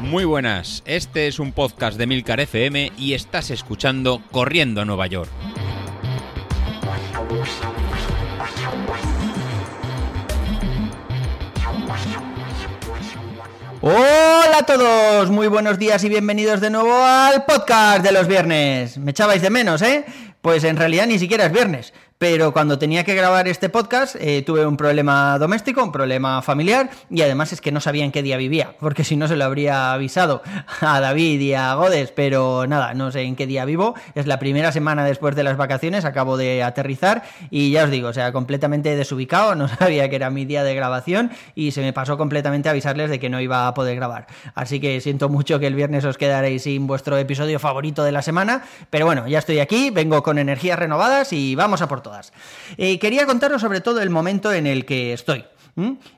Muy buenas, este es un podcast de Milcar FM y estás escuchando Corriendo a Nueva York. Hola a todos, muy buenos días y bienvenidos de nuevo al podcast de los viernes. Me echabais de menos, ¿eh? Pues en realidad ni siquiera es viernes pero cuando tenía que grabar este podcast eh, tuve un problema doméstico, un problema familiar y además es que no sabía en qué día vivía, porque si no se lo habría avisado a David y a Godes, pero nada, no sé en qué día vivo, es la primera semana después de las vacaciones, acabo de aterrizar y ya os digo, o sea, completamente desubicado, no sabía que era mi día de grabación y se me pasó completamente avisarles de que no iba a poder grabar. Así que siento mucho que el viernes os quedaréis sin vuestro episodio favorito de la semana, pero bueno, ya estoy aquí, vengo con energías renovadas y vamos a por todas. Eh, quería contaros sobre todo el momento en el que estoy.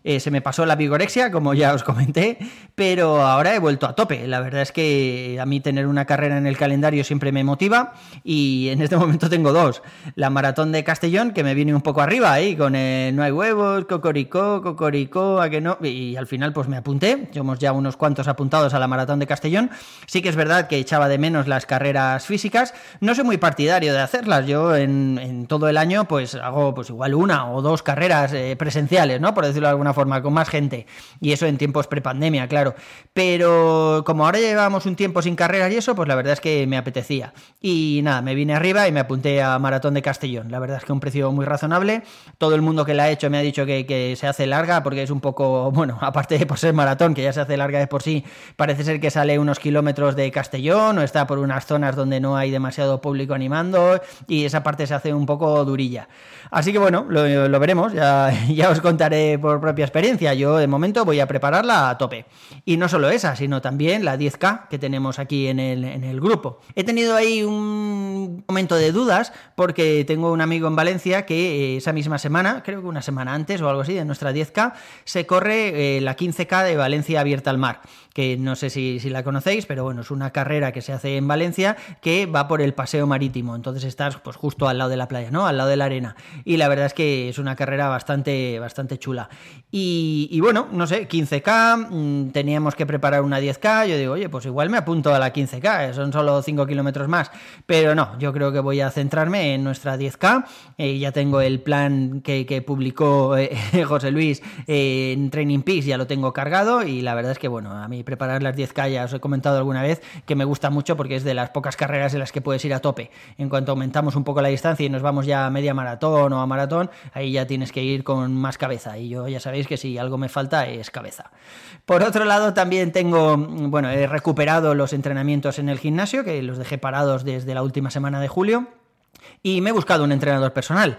Eh, se me pasó la vigorexia, como ya os comenté, pero ahora he vuelto a tope. La verdad es que a mí tener una carrera en el calendario siempre me motiva y en este momento tengo dos. La maratón de Castellón, que me viene un poco arriba ahí, con el no hay huevos, cocoricó, cocoricó, a que no. Y al final pues me apunté, somos ya unos cuantos apuntados a la maratón de Castellón. Sí que es verdad que echaba de menos las carreras físicas. No soy muy partidario de hacerlas. Yo en, todo el año pues hago pues igual una o dos carreras eh, presenciales, ¿no? Decirlo de alguna forma, con más gente. Y eso en tiempos prepandemia, claro. Pero como ahora llevamos un tiempo sin carreras y eso, pues la verdad es que me apetecía. Y nada, me vine arriba y me apunté a Maratón de Castellón. La verdad es que un precio muy razonable. Todo el mundo que la ha hecho me ha dicho que, que se hace larga porque es un poco, bueno, aparte de por ser maratón, que ya se hace larga de por sí, parece ser que sale unos kilómetros de Castellón o está por unas zonas donde no hay demasiado público animando y esa parte se hace un poco durilla. Así que bueno, lo, lo veremos, ya, ya os contaré por propia experiencia. Yo de momento voy a prepararla a tope. Y no solo esa, sino también la 10K que tenemos aquí en el, en el grupo. He tenido ahí un momento de dudas porque tengo un amigo en Valencia que eh, esa misma semana, creo que una semana antes o algo así, de nuestra 10K, se corre eh, la 15K de Valencia abierta al mar que no sé si, la conocéis, pero bueno, es una carrera que se hace en Valencia que va por el paseo marítimo, entonces estás pues justo al lado de la playa, ¿no? Al lado de la arena. Y la verdad es que es una carrera bastante, bastante chula. Y, bueno, no sé, 15K, mm, teníamos que preparar una 10K, yo digo, oye, pues igual me apunto a la 15K, son solo 5 kilómetros más, pero no, yo creo que voy a centrarme en nuestra 10K, eh, ya tengo el plan que, publicó eh, José Luis eh, en Training Peaks, ya lo tengo cargado y la verdad es que, bueno, a mí preparar las 10K, ya os he comentado alguna vez que me gusta mucho porque es de las pocas carreras en las que puedes ir a tope. En cuanto aumentamos un poco la distancia y nos vamos ya a media maratón o a maratón, ahí ya tienes que ir con más cabeza. Y yo ya sabéis que si algo me falta es cabeza. Por otro lado, también tengo, bueno, he recuperado los entrenamientos en el gimnasio, que los dejé parados desde la última semana de julio y me he buscado un entrenador personal.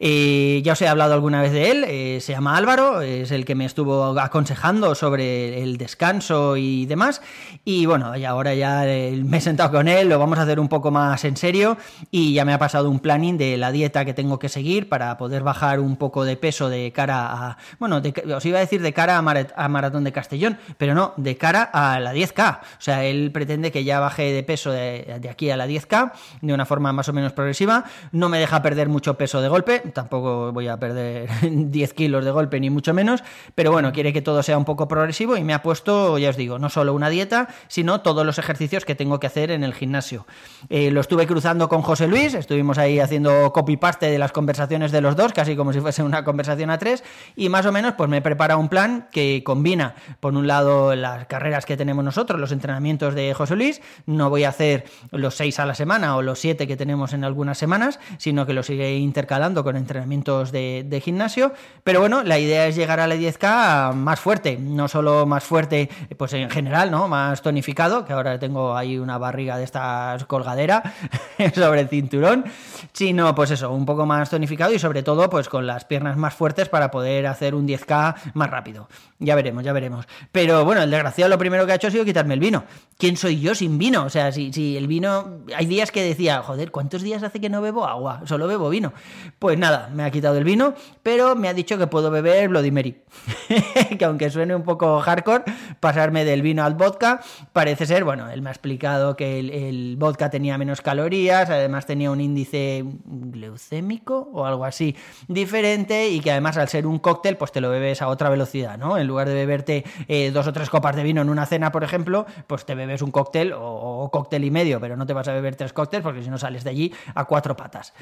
Eh, ya os he hablado alguna vez de él, eh, se llama Álvaro, es el que me estuvo aconsejando sobre el descanso y demás. Y bueno, y ahora ya eh, me he sentado con él, lo vamos a hacer un poco más en serio y ya me ha pasado un planning de la dieta que tengo que seguir para poder bajar un poco de peso de cara a, bueno, os iba a decir de cara a, Maratón de Castellón, pero no, de cara a la 10K. O sea, él pretende que ya baje de peso de, de aquí a la 10K de una forma más o menos progresiva, no me deja perder mucho peso de golpe, tampoco voy a perder 10 kilos de golpe ni mucho menos, pero bueno, quiere que todo sea un poco progresivo y me ha puesto, ya os digo, no solo una dieta, sino todos los ejercicios que tengo que hacer en el gimnasio. Eh, lo estuve cruzando con José Luis, estuvimos ahí haciendo copy-paste de las conversaciones de los dos, casi como si fuese una conversación a tres, y más o menos pues me prepara un plan que combina, por un lado, las carreras que tenemos nosotros, los entrenamientos de José Luis, no voy a hacer los seis a la semana o los siete que tenemos en algunas semanas, sino que los iré intercalando con entrenamientos de, gimnasio. Pero bueno, la idea es llegar a la 10K más fuerte, no solo más fuerte, pues en general, ¿no? Más tonificado, que ahora tengo ahí una barriga de estas colgadera sobre el cinturón, sino pues eso, un poco más tonificado y sobre todo pues con las piernas más fuertes para poder hacer un 10K más rápido. Ya veremos, ya veremos. Pero bueno, el desgraciado lo primero que ha hecho ha sido quitarme el vino. ¿Quién soy yo sin vino? O sea, si el vino... Hay días que decía, joder, ¿cuántos días hace que no bebo agua, solo bebo vino. Pues nada, me ha quitado el vino, pero me ha dicho que puedo beber Bloody Mary. que aunque suene un poco hardcore, pasarme del vino al vodka, parece ser, bueno, él me ha explicado que el, vodka tenía menos calorías, además tenía un índice glucémico o algo así diferente y que además al ser un cóctel, pues te lo bebes a otra velocidad, ¿no? En lugar de beberte eh, dos o tres copas de vino en una cena, por ejemplo, pues te bebes un cóctel o, cóctel y medio, pero no te vas a beber tres cócteles porque si no sales de allí a cuatro patas.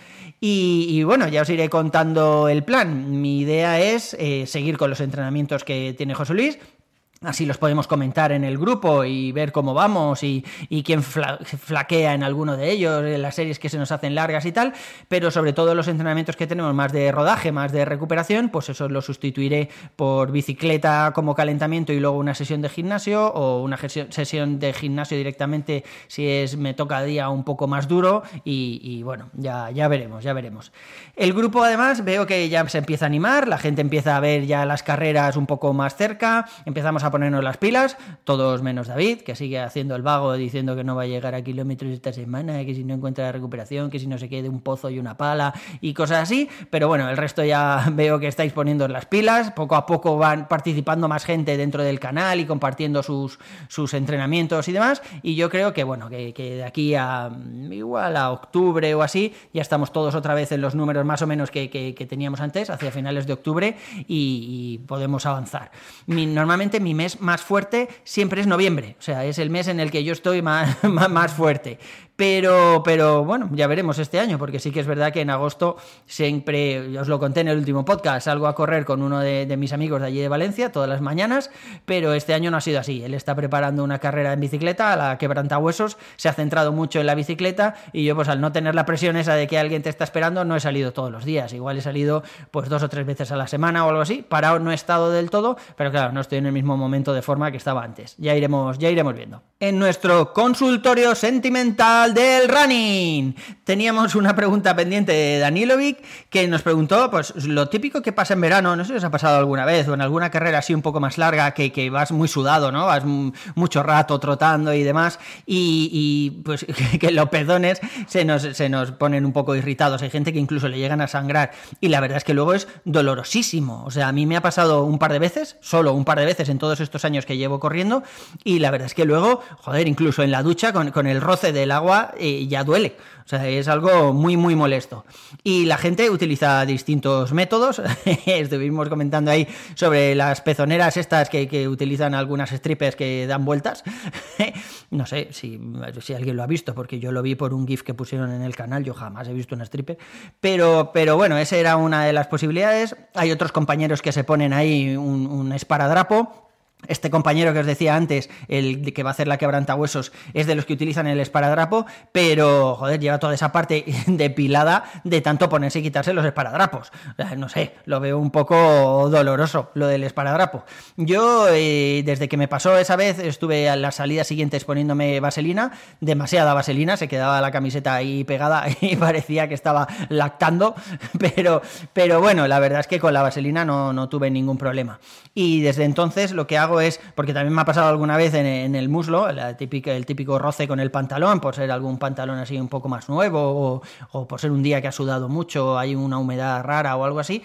Y, bueno, ya os iré contando el plan. Mi idea es eh, seguir con los entrenamientos que tiene José Luis Así los podemos comentar en el grupo y ver cómo vamos y, quién flaquea en alguno de ellos, en las series que se nos hacen largas y tal, pero sobre todo los entrenamientos que tenemos más de rodaje, más de recuperación, pues eso lo sustituiré por bicicleta como calentamiento y luego una sesión de gimnasio o una sesión de gimnasio directamente si es me toca día un poco más duro y, bueno, ya, ya veremos, ya veremos. El grupo además veo que ya se empieza a animar, la gente empieza a ver ya las carreras un poco más cerca, empezamos a ponernos las pilas, todos menos David, que sigue haciendo el vago diciendo que no va a llegar a kilómetros esta semana, que si no encuentra la recuperación, que si no se quede un pozo y una pala y cosas así. Pero bueno, el resto ya veo que estáis poniendo las pilas, poco a poco van participando más gente dentro del canal y compartiendo sus, sus entrenamientos y demás. Y yo creo que bueno, que, de aquí a igual a octubre o así, ya estamos todos otra vez en los números más o menos que, teníamos antes, hacia finales de octubre, y, podemos avanzar. normalmente mi mes más fuerte siempre es noviembre, o sea, es el mes en el que yo estoy más, más fuerte. Pero, pero bueno, ya veremos este año, porque sí que es verdad que en agosto siempre, os lo conté en el último podcast, salgo a correr con uno de, mis amigos de allí de Valencia todas las mañanas, pero este año no ha sido así. Él está preparando una carrera en bicicleta, a la quebrantahuesos, se ha centrado mucho en la bicicleta y yo pues al no tener la presión esa de que alguien te está esperando, no he salido todos los días. Igual he salido pues dos o tres veces a la semana o algo así. Parado no he estado del todo, pero claro, no estoy en el mismo momento de forma que estaba antes. Ya iremos, ya iremos viendo. En nuestro consultorio sentimental del running. Teníamos una pregunta pendiente de Danilovic que nos preguntó, pues lo típico que pasa en verano, no sé si os ha pasado alguna vez, o en alguna carrera así un poco más larga, que, que vas muy sudado, ¿no? Vas mucho rato trotando y demás, y, pues que, los pezones se nos, se nos ponen un poco irritados. Hay gente que incluso le llegan a sangrar, y la verdad es que luego es dolorosísimo. O sea, a mí me ha pasado un par de veces, solo un par de veces en todos estos años que llevo corriendo, y la verdad es que luego, joder, incluso en la ducha, con, con el roce del agua, eh, ya duele. O sea, es algo muy, muy molesto. Y la gente utiliza distintos métodos. Estuvimos comentando ahí sobre las pezoneras estas que, utilizan algunas strippers que dan vueltas. no sé si, si, alguien lo ha visto, porque yo lo vi por un GIF que pusieron en el canal. Yo jamás he visto una stripper. Pero, pero bueno, esa era una de las posibilidades. Hay otros compañeros que se ponen ahí un esparadrapo este compañero que os decía antes, el que va a hacer la quebrantahuesos, es de los que utilizan el esparadrapo, pero, joder, lleva toda esa parte depilada de tanto ponerse y quitarse los esparadrapos. no sé, lo veo un poco doloroso, lo del esparadrapo. Yo, eh, desde que me pasó esa vez, estuve a las salidas siguientes poniéndome vaselina, demasiada vaselina, se quedaba la camiseta ahí pegada y parecía que estaba lactando, pero, pero bueno, la verdad es que con la vaselina no, no tuve ningún problema. Y desde entonces lo que hago es, porque también me ha pasado alguna vez en, el muslo, la típica, el típico roce con el pantalón, por ser algún pantalón así un poco más nuevo, o, por ser un día que ha sudado mucho, hay una humedad rara o algo así,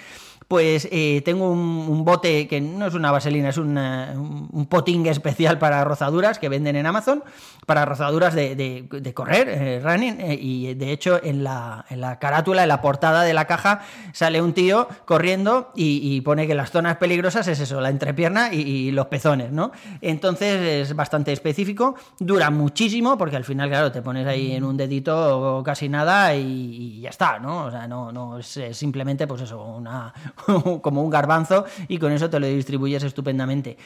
pues eh, tengo un, bote que no es una vaselina, es un, un poting especial para rozaduras que venden en Amazon, para rozaduras de, correr, eh, running, eh, y de hecho en la, en la, carátula, en la portada de la caja, sale un tío corriendo y, pone que las zonas peligrosas es eso, la entrepierna y, los pezones, ¿no? Entonces es bastante específico, dura muchísimo, porque al final, claro, te pones ahí en un dedito casi nada y, ya está, ¿no? O sea, no, no es simplemente, pues eso, una como un garbanzo y con eso te lo distribuyes estupendamente.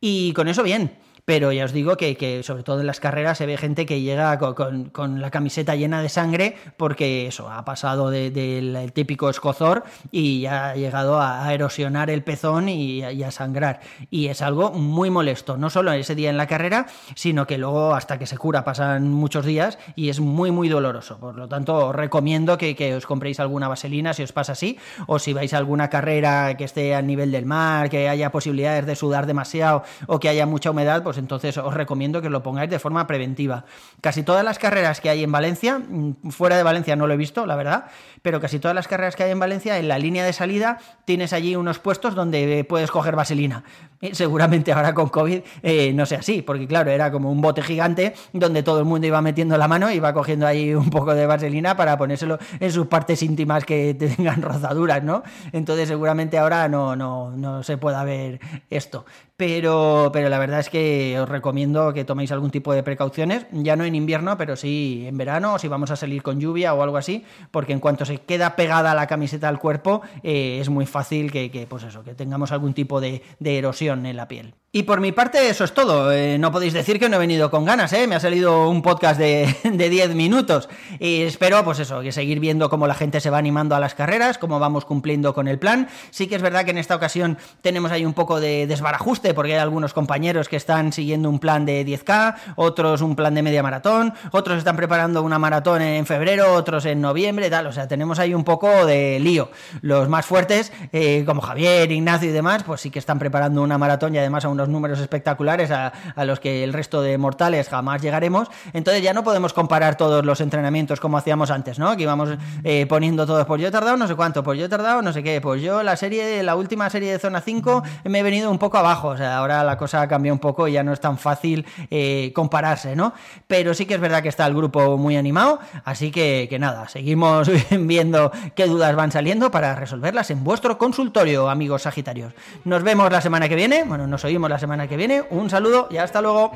Y con eso bien. Pero ya os digo que, sobre todo en las carreras se ve gente que llega con, la camiseta llena de sangre porque eso, ha pasado del típico escozor y ya ha llegado a, erosionar el pezón y, a sangrar. Y es algo muy molesto, no solo ese día en la carrera, sino que luego hasta que se cura pasan muchos días y es muy, muy doloroso. Por lo tanto, os recomiendo que, os compréis alguna vaselina si os pasa así, o si vais a alguna carrera que esté a nivel del mar, que haya posibilidades de sudar demasiado o que haya mucha humedad, pues pues entonces os recomiendo que lo pongáis de forma preventiva. Casi todas las carreras que hay en Valencia, mm, fuera de Valencia no lo he visto, la verdad, pero casi todas las carreras que hay en Valencia, en la línea de salida tienes allí unos puestos donde puedes coger vaselina. seguramente ahora con COVID eh, no sea así, porque claro, era como un bote gigante donde todo el mundo iba metiendo la mano y iba cogiendo ahí un poco de vaselina para ponérselo en sus partes íntimas que tengan rozaduras, ¿no? Entonces seguramente ahora no, no, no se pueda ver esto. Pero, pero la verdad es que os recomiendo que toméis algún tipo de precauciones, ya no en invierno, pero sí en verano, o si vamos a salir con lluvia o algo así, porque en cuanto se queda pegada la camiseta al cuerpo, eh, es muy fácil que, pues eso, que tengamos algún tipo de, erosión en la piel. Y por mi parte, eso es todo. Eh, no podéis decir que no he venido con ganas, ¿eh? Me ha salido un podcast de, de 10 minutos. Y espero, pues eso, que seguir viendo cómo la gente se va animando a las carreras, cómo vamos cumpliendo con el plan. Sí que es verdad que en esta ocasión tenemos ahí un poco de desbarajuste porque hay algunos compañeros que están siguiendo un plan de 10K, otros un plan de media maratón, otros están preparando una maratón en febrero, otros en noviembre, tal. O sea, tenemos ahí un poco de lío. Los más fuertes, eh, como Javier, Ignacio y demás, pues sí que están preparando una maratón y además a unos números espectaculares a, los que el resto de mortales jamás llegaremos. Entonces ya no podemos comparar todos los entrenamientos como hacíamos antes, ¿no? Que íbamos eh, poniendo todos, pues yo he tardado no sé cuánto, pues yo he tardado no sé qué, pues yo la serie, la última serie de zona 5 me he venido un poco abajo o sea, ahora la cosa cambia un poco y ya no es tan fácil eh, compararse, ¿no? Pero sí que es verdad que está el grupo muy animado, así que, que nada, seguimos viendo qué dudas van saliendo para resolverlas en vuestro consultorio, amigos Sagitarios. Nos vemos la semana que viene, bueno, nos oímos la semana que viene, un saludo y hasta luego.